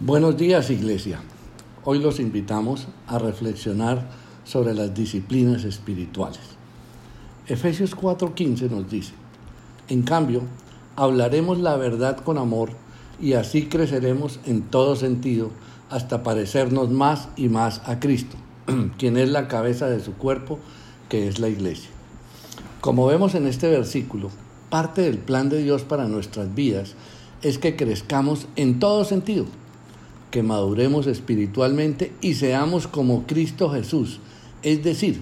Buenos días Iglesia. Hoy los invitamos a reflexionar sobre las disciplinas espirituales. Efesios 4:15 nos dice, en cambio, hablaremos la verdad con amor y así creceremos en todo sentido hasta parecernos más y más a Cristo, quien es la cabeza de su cuerpo, que es la iglesia. Como vemos en este versículo, parte del plan de Dios para nuestras vidas es que crezcamos en todo sentido que maduremos espiritualmente y seamos como Cristo Jesús, es decir,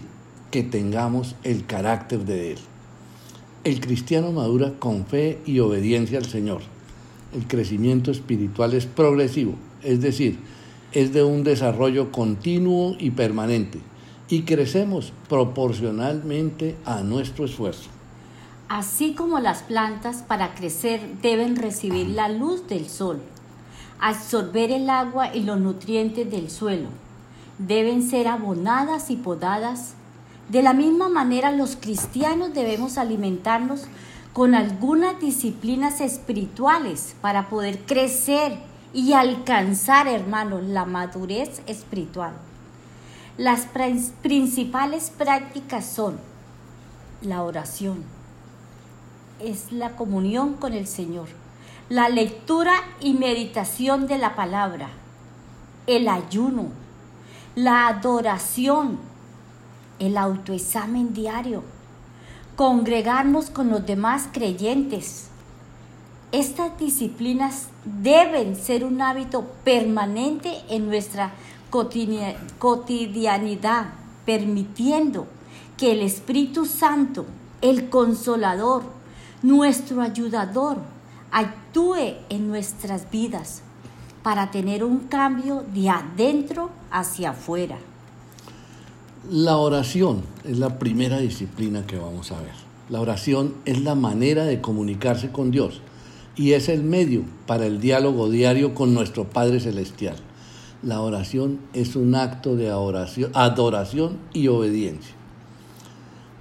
que tengamos el carácter de Él. El cristiano madura con fe y obediencia al Señor. El crecimiento espiritual es progresivo, es decir, es de un desarrollo continuo y permanente, y crecemos proporcionalmente a nuestro esfuerzo. Así como las plantas para crecer deben recibir la luz del sol absorber el agua y los nutrientes del suelo. Deben ser abonadas y podadas. De la misma manera los cristianos debemos alimentarnos con algunas disciplinas espirituales para poder crecer y alcanzar, hermanos, la madurez espiritual. Las principales prácticas son la oración, es la comunión con el Señor la lectura y meditación de la palabra, el ayuno, la adoración, el autoexamen diario, congregarnos con los demás creyentes. Estas disciplinas deben ser un hábito permanente en nuestra cotidianidad, permitiendo que el Espíritu Santo, el consolador, nuestro ayudador, actúe en nuestras vidas para tener un cambio de adentro hacia afuera. La oración es la primera disciplina que vamos a ver. La oración es la manera de comunicarse con Dios y es el medio para el diálogo diario con nuestro Padre Celestial. La oración es un acto de adoración y obediencia.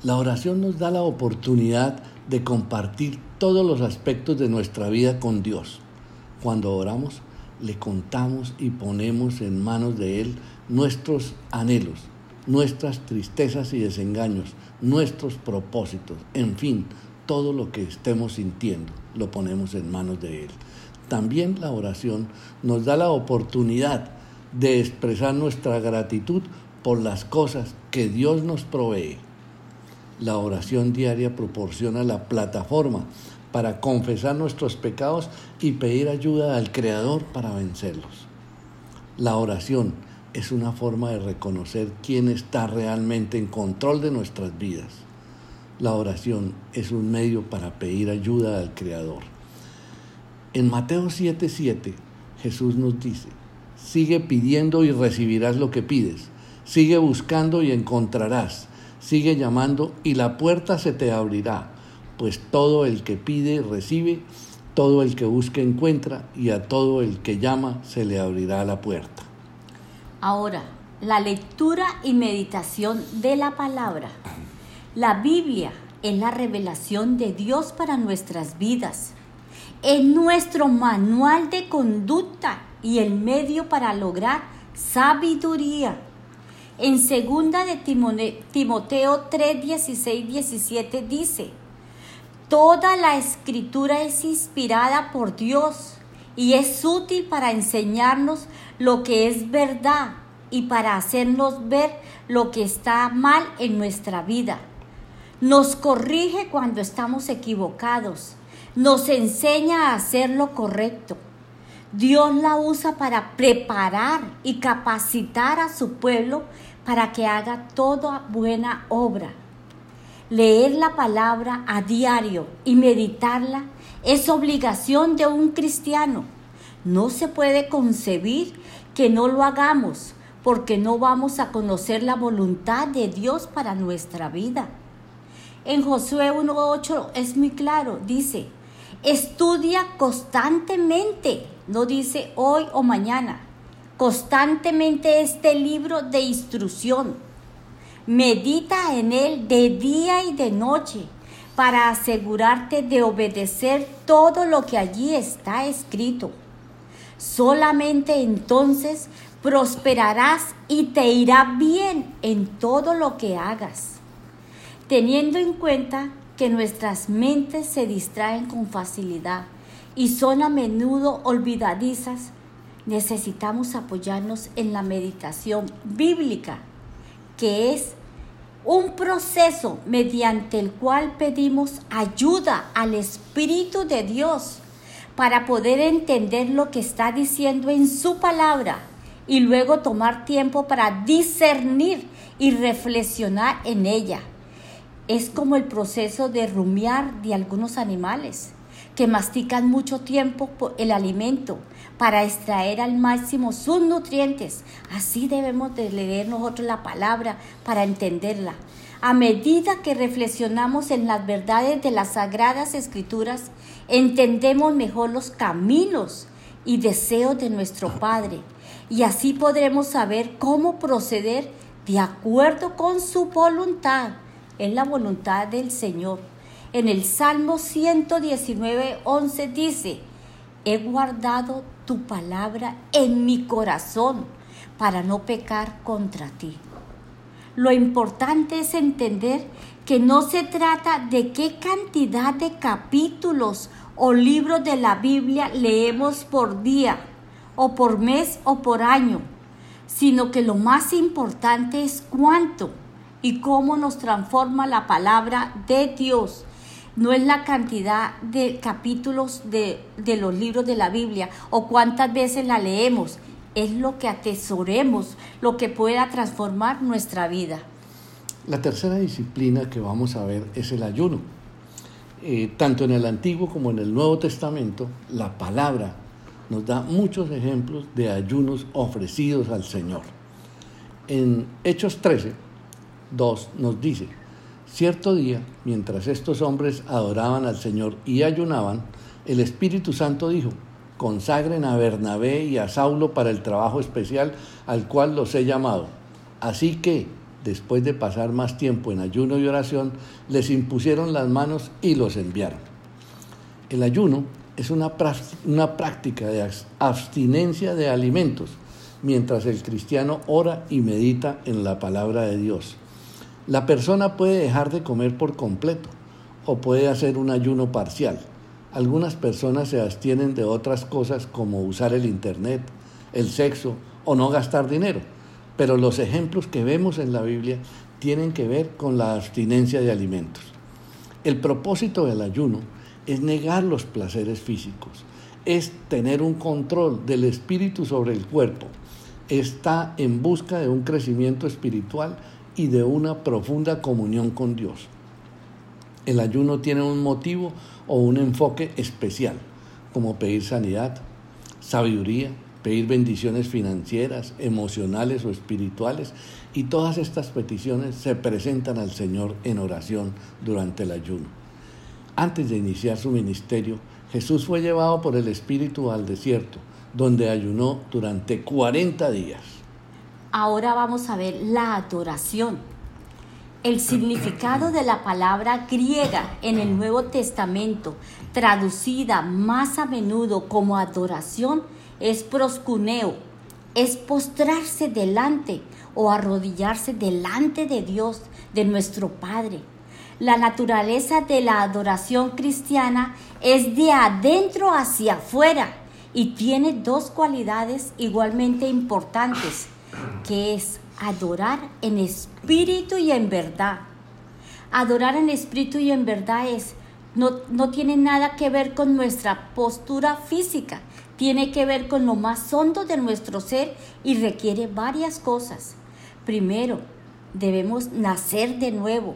La oración nos da la oportunidad de compartir todos los aspectos de nuestra vida con Dios. Cuando oramos, le contamos y ponemos en manos de Él nuestros anhelos, nuestras tristezas y desengaños, nuestros propósitos, en fin, todo lo que estemos sintiendo, lo ponemos en manos de Él. También la oración nos da la oportunidad de expresar nuestra gratitud por las cosas que Dios nos provee la oración diaria proporciona la plataforma para confesar nuestros pecados y pedir ayuda al Creador para vencerlos. La oración es una forma de reconocer quién está realmente en control de nuestras vidas. La oración es un medio para pedir ayuda al Creador. En Mateo 7:7 Jesús nos dice, sigue pidiendo y recibirás lo que pides, sigue buscando y encontrarás Sigue llamando y la puerta se te abrirá, pues todo el que pide recibe, todo el que busca encuentra y a todo el que llama se le abrirá la puerta. Ahora, la lectura y meditación de la palabra. La Biblia es la revelación de Dios para nuestras vidas. Es nuestro manual de conducta y el medio para lograr sabiduría en segunda de Timoteo 3, 16, 17 dice, Toda la escritura es inspirada por Dios y es útil para enseñarnos lo que es verdad y para hacernos ver lo que está mal en nuestra vida. Nos corrige cuando estamos equivocados, nos enseña a hacer lo correcto. Dios la usa para preparar y capacitar a su pueblo para que haga toda buena obra. Leer la palabra a diario y meditarla es obligación de un cristiano. No se puede concebir que no lo hagamos porque no vamos a conocer la voluntad de Dios para nuestra vida. En Josué 1.8 es muy claro, dice, estudia constantemente, no dice hoy o mañana, constantemente este libro de instrucción. Medita en él de día y de noche para asegurarte de obedecer todo lo que allí está escrito. Solamente entonces prosperarás y te irá bien en todo lo que hagas. Teniendo en cuenta que nuestras mentes se distraen con facilidad y son a menudo olvidadizas, necesitamos apoyarnos en la meditación bíblica, que es un proceso mediante el cual pedimos ayuda al Espíritu de Dios para poder entender lo que está diciendo en su palabra y luego tomar tiempo para discernir y reflexionar en ella. Es como el proceso de rumiar de algunos animales que mastican mucho tiempo el alimento para extraer al máximo sus nutrientes. Así debemos de leer nosotros la palabra para entenderla. A medida que reflexionamos en las verdades de las sagradas escrituras, entendemos mejor los caminos y deseos de nuestro Padre y así podremos saber cómo proceder de acuerdo con su voluntad. Es la voluntad del Señor. En el Salmo 119, 11 dice, he guardado tu palabra en mi corazón para no pecar contra ti. Lo importante es entender que no se trata de qué cantidad de capítulos o libros de la Biblia leemos por día, o por mes, o por año, sino que lo más importante es cuánto y cómo nos transforma la palabra de Dios no es la cantidad de capítulos de, los libros de la Biblia o cuántas veces la leemos, es lo que atesoremos, lo que pueda transformar nuestra vida. La tercera disciplina que vamos a ver es el ayuno. Eh, tanto en el Antiguo como en el Nuevo Testamento, la palabra nos da muchos ejemplos de ayunos ofrecidos al Señor. En Hechos 13, 2 nos dice, Cierto día, mientras estos hombres adoraban al Señor y ayunaban, el Espíritu Santo dijo, consagren a Bernabé y a Saulo para el trabajo especial al cual los he llamado. Así que, después de pasar más tiempo en ayuno y oración, les impusieron las manos y los enviaron. El ayuno es una, una práctica de abstinencia de alimentos, mientras el cristiano ora y medita en la palabra de Dios. La persona puede dejar de comer por completo o puede hacer un ayuno parcial. Algunas personas se abstienen de otras cosas como usar el Internet, el sexo o no gastar dinero. Pero los ejemplos que vemos en la Biblia tienen que ver con la abstinencia de alimentos. El propósito del ayuno es negar los placeres físicos, es tener un control del espíritu sobre el cuerpo, está en busca de un crecimiento espiritual y de una profunda comunión con Dios. El ayuno tiene un motivo o un enfoque especial, como pedir sanidad, sabiduría, pedir bendiciones financieras, emocionales o espirituales, y todas estas peticiones se presentan al Señor en oración durante el ayuno. Antes de iniciar su ministerio, Jesús fue llevado por el Espíritu al desierto, donde ayunó durante 40 días. Ahora vamos a ver la adoración. El significado de la palabra griega en el Nuevo Testamento, traducida más a menudo como adoración, es proscuneo, es postrarse delante o arrodillarse delante de Dios, de nuestro Padre. La naturaleza de la adoración cristiana es de adentro hacia afuera y tiene dos cualidades igualmente importantes que es adorar en espíritu y en verdad. Adorar en espíritu y en verdad es, no, no tiene nada que ver con nuestra postura física, tiene que ver con lo más hondo de nuestro ser y requiere varias cosas. Primero, debemos nacer de nuevo.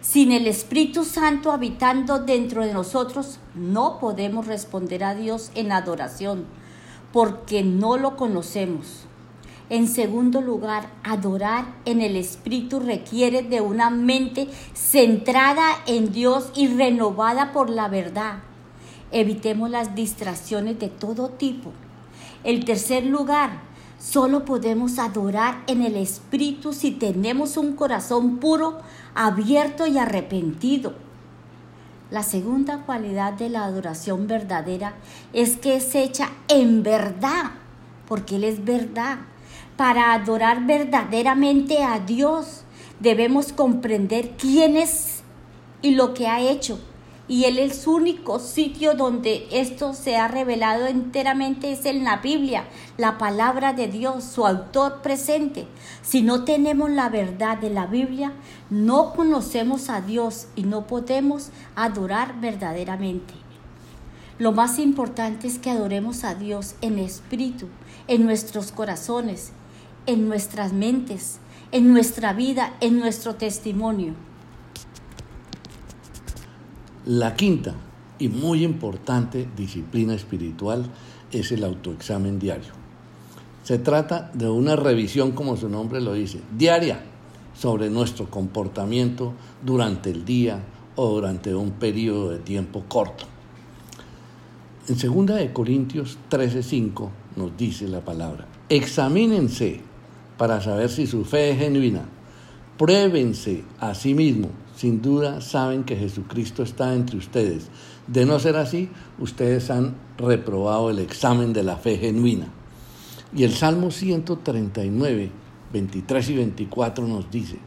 Sin el Espíritu Santo habitando dentro de nosotros, no podemos responder a Dios en adoración, porque no lo conocemos. En segundo lugar, adorar en el Espíritu requiere de una mente centrada en Dios y renovada por la verdad. Evitemos las distracciones de todo tipo. El tercer lugar, solo podemos adorar en el Espíritu si tenemos un corazón puro, abierto y arrepentido. La segunda cualidad de la adoración verdadera es que es hecha en verdad, porque Él es verdad. Para adorar verdaderamente a Dios debemos comprender quién es y lo que ha hecho y Él es único sitio donde esto se ha revelado enteramente es en la Biblia, la palabra de Dios, su autor presente. Si no tenemos la verdad de la Biblia, no conocemos a Dios y no podemos adorar verdaderamente. Lo más importante es que adoremos a Dios en espíritu, en nuestros corazones, en nuestras mentes, en nuestra vida, en nuestro testimonio. La quinta y muy importante disciplina espiritual es el autoexamen diario. Se trata de una revisión, como su nombre lo dice, diaria sobre nuestro comportamiento durante el día o durante un periodo de tiempo corto. En 2 de Corintios 13:5 nos dice la palabra: Examínense para saber si su fe es genuina. Pruébense a sí mismos sin duda saben que Jesucristo está entre ustedes. De no ser así, ustedes han reprobado el examen de la fe genuina. Y el Salmo 139, 23 y 24 nos dice,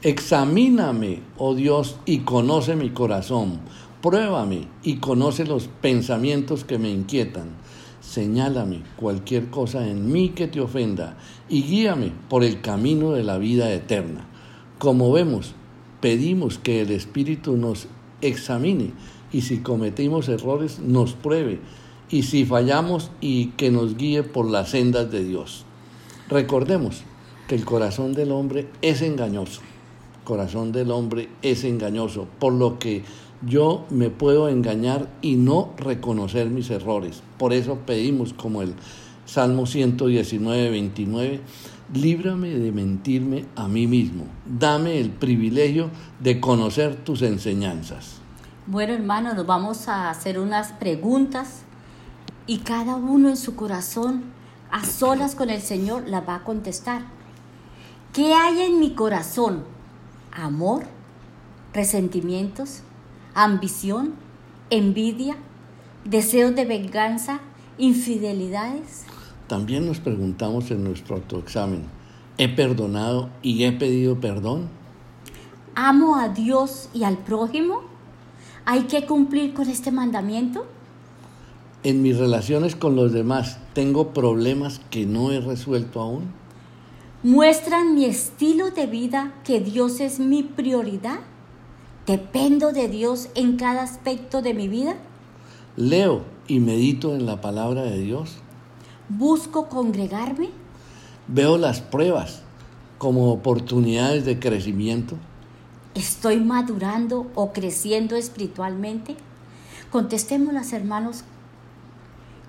Examíname, oh Dios, y conoce mi corazón. Pruébame y conoce los pensamientos que me inquietan. Señálame cualquier cosa en mí que te ofenda y guíame por el camino de la vida eterna. Como vemos, pedimos que el Espíritu nos examine y si cometimos errores nos pruebe y si fallamos y que nos guíe por las sendas de Dios. Recordemos que el corazón del hombre es engañoso, corazón del hombre es engañoso, por lo que yo me puedo engañar y no reconocer mis errores. Por eso pedimos como el Salmo 119, 29, líbrame de mentirme a mí mismo, dame el privilegio de conocer tus enseñanzas. Bueno, hermano, nos vamos a hacer unas preguntas y cada uno en su corazón, a solas con el Señor, las va a contestar. ¿Qué hay en mi corazón? ¿Amor? ¿Resentimientos? ¿Ambición? ¿Envidia? ¿Deseos de venganza? ¿Infidelidades? También nos preguntamos en nuestro autoexamen, ¿he perdonado y he pedido perdón? ¿Amo a Dios y al prójimo? ¿Hay que cumplir con este mandamiento? En mis relaciones con los demás, ¿tengo problemas que no he resuelto aún? ¿Muestran mi estilo de vida que Dios es mi prioridad? ¿Dependo de Dios en cada aspecto de mi vida? ¿Leo y medito en la palabra de Dios? busco congregarme? Veo las pruebas como oportunidades de crecimiento. ¿Estoy madurando o creciendo espiritualmente? Contestémoslas, hermanos.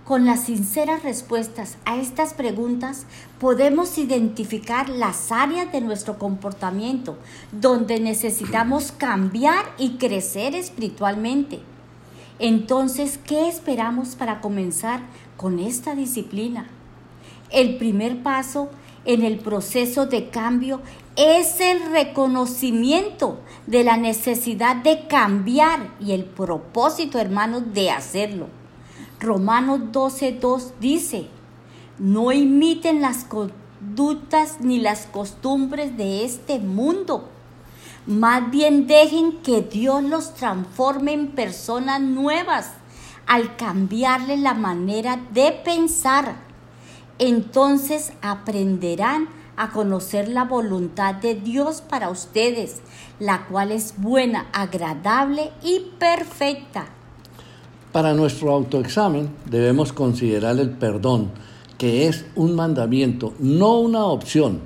Con las sinceras respuestas a estas preguntas podemos identificar las áreas de nuestro comportamiento donde necesitamos cambiar y crecer espiritualmente. Entonces, ¿qué esperamos para comenzar con esta disciplina? El primer paso en el proceso de cambio es el reconocimiento de la necesidad de cambiar y el propósito, hermanos, de hacerlo. Romanos 12.2 dice, no imiten las conductas ni las costumbres de este mundo más bien dejen que Dios los transforme en personas nuevas al cambiarle la manera de pensar. Entonces aprenderán a conocer la voluntad de Dios para ustedes, la cual es buena, agradable y perfecta. Para nuestro autoexamen debemos considerar el perdón, que es un mandamiento, no una opción.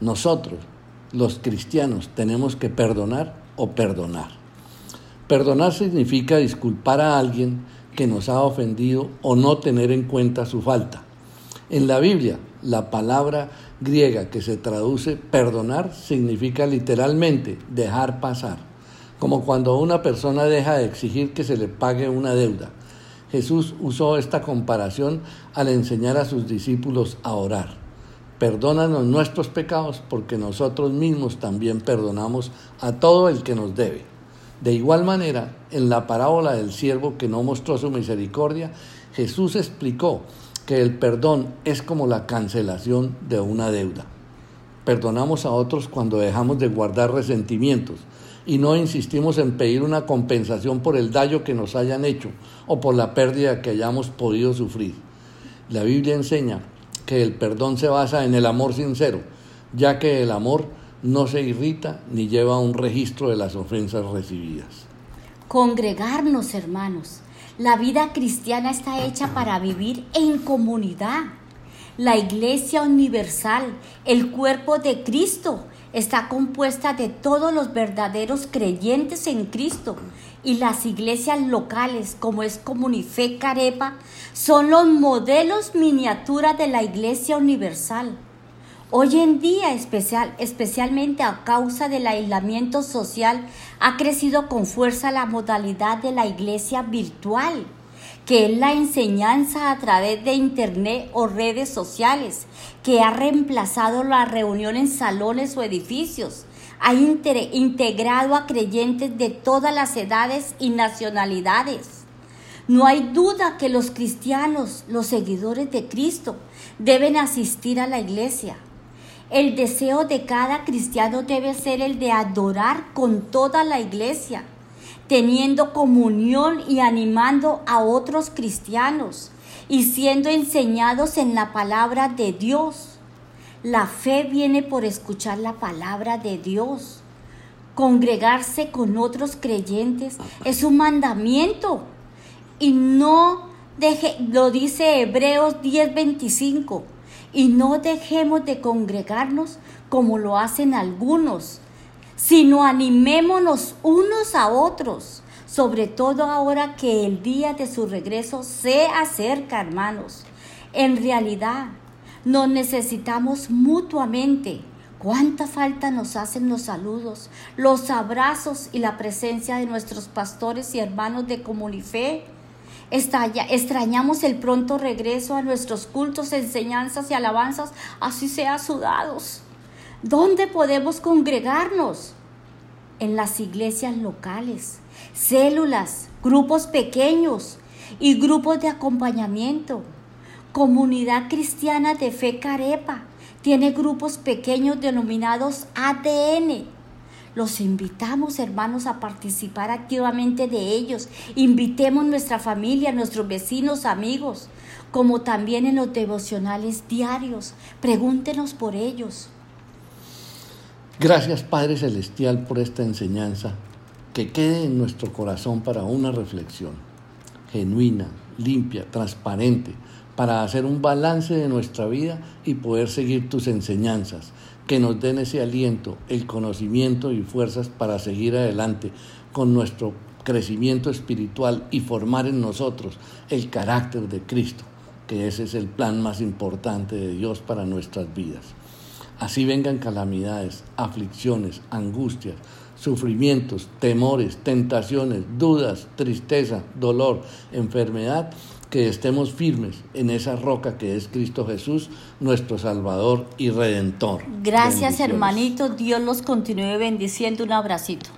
Nosotros, los cristianos tenemos que perdonar o perdonar. Perdonar significa disculpar a alguien que nos ha ofendido o no tener en cuenta su falta. En la Biblia, la palabra griega que se traduce perdonar significa literalmente dejar pasar, como cuando una persona deja de exigir que se le pague una deuda. Jesús usó esta comparación al enseñar a sus discípulos a orar. Perdónanos nuestros pecados porque nosotros mismos también perdonamos a todo el que nos debe. De igual manera, en la parábola del siervo que no mostró su misericordia, Jesús explicó que el perdón es como la cancelación de una deuda. Perdonamos a otros cuando dejamos de guardar resentimientos y no insistimos en pedir una compensación por el daño que nos hayan hecho o por la pérdida que hayamos podido sufrir. La Biblia enseña que el perdón se basa en el amor sincero, ya que el amor no se irrita ni lleva un registro de las ofensas recibidas. Congregarnos, hermanos. La vida cristiana está hecha para vivir en comunidad. La Iglesia Universal, el cuerpo de Cristo, está compuesta de todos los verdaderos creyentes en Cristo y las iglesias locales como es Comunife Carepa son los modelos miniatura de la Iglesia Universal. Hoy en día, especial, especialmente a causa del aislamiento social, ha crecido con fuerza la modalidad de la iglesia virtual, que es la enseñanza a través de Internet o redes sociales, que ha reemplazado la reunión en salones o edificios, ha integrado a creyentes de todas las edades y nacionalidades. No hay duda que los cristianos, los seguidores de Cristo, deben asistir a la iglesia el deseo de cada cristiano debe ser el de adorar con toda la iglesia, teniendo comunión y animando a otros cristianos y siendo enseñados en la palabra de Dios. La fe viene por escuchar la palabra de Dios. Congregarse con otros creyentes es un mandamiento y no deje, lo dice Hebreos 10:25 y no dejemos de congregarnos como lo hacen algunos, sino animémonos unos a otros, sobre todo ahora que el día de su regreso se acerca, hermanos. En realidad, nos necesitamos mutuamente. ¿Cuánta falta nos hacen los saludos, los abrazos y la presencia de nuestros pastores y hermanos de Comunife? extrañamos el pronto regreso a nuestros cultos, enseñanzas y alabanzas, así sea sudados. ¿Dónde podemos congregarnos? En las iglesias locales, células, grupos pequeños y grupos de acompañamiento. Comunidad Cristiana de Fe Carepa tiene grupos pequeños denominados ADN los invitamos, hermanos, a participar activamente de ellos. Invitemos nuestra familia, nuestros vecinos, amigos, como también en los devocionales diarios. Pregúntenos por ellos. Gracias, Padre Celestial, por esta enseñanza que quede en nuestro corazón para una reflexión genuina, limpia, transparente, para hacer un balance de nuestra vida y poder seguir tus enseñanzas que nos den ese aliento, el conocimiento y fuerzas para seguir adelante con nuestro crecimiento espiritual y formar en nosotros el carácter de Cristo, que ese es el plan más importante de Dios para nuestras vidas. Así vengan calamidades, aflicciones, angustias, sufrimientos, temores, tentaciones, dudas, tristeza, dolor, enfermedad, que estemos firmes en esa roca que es Cristo Jesús, nuestro Salvador y Redentor. Gracias hermanito, Dios los continúe bendiciendo. Un abracito.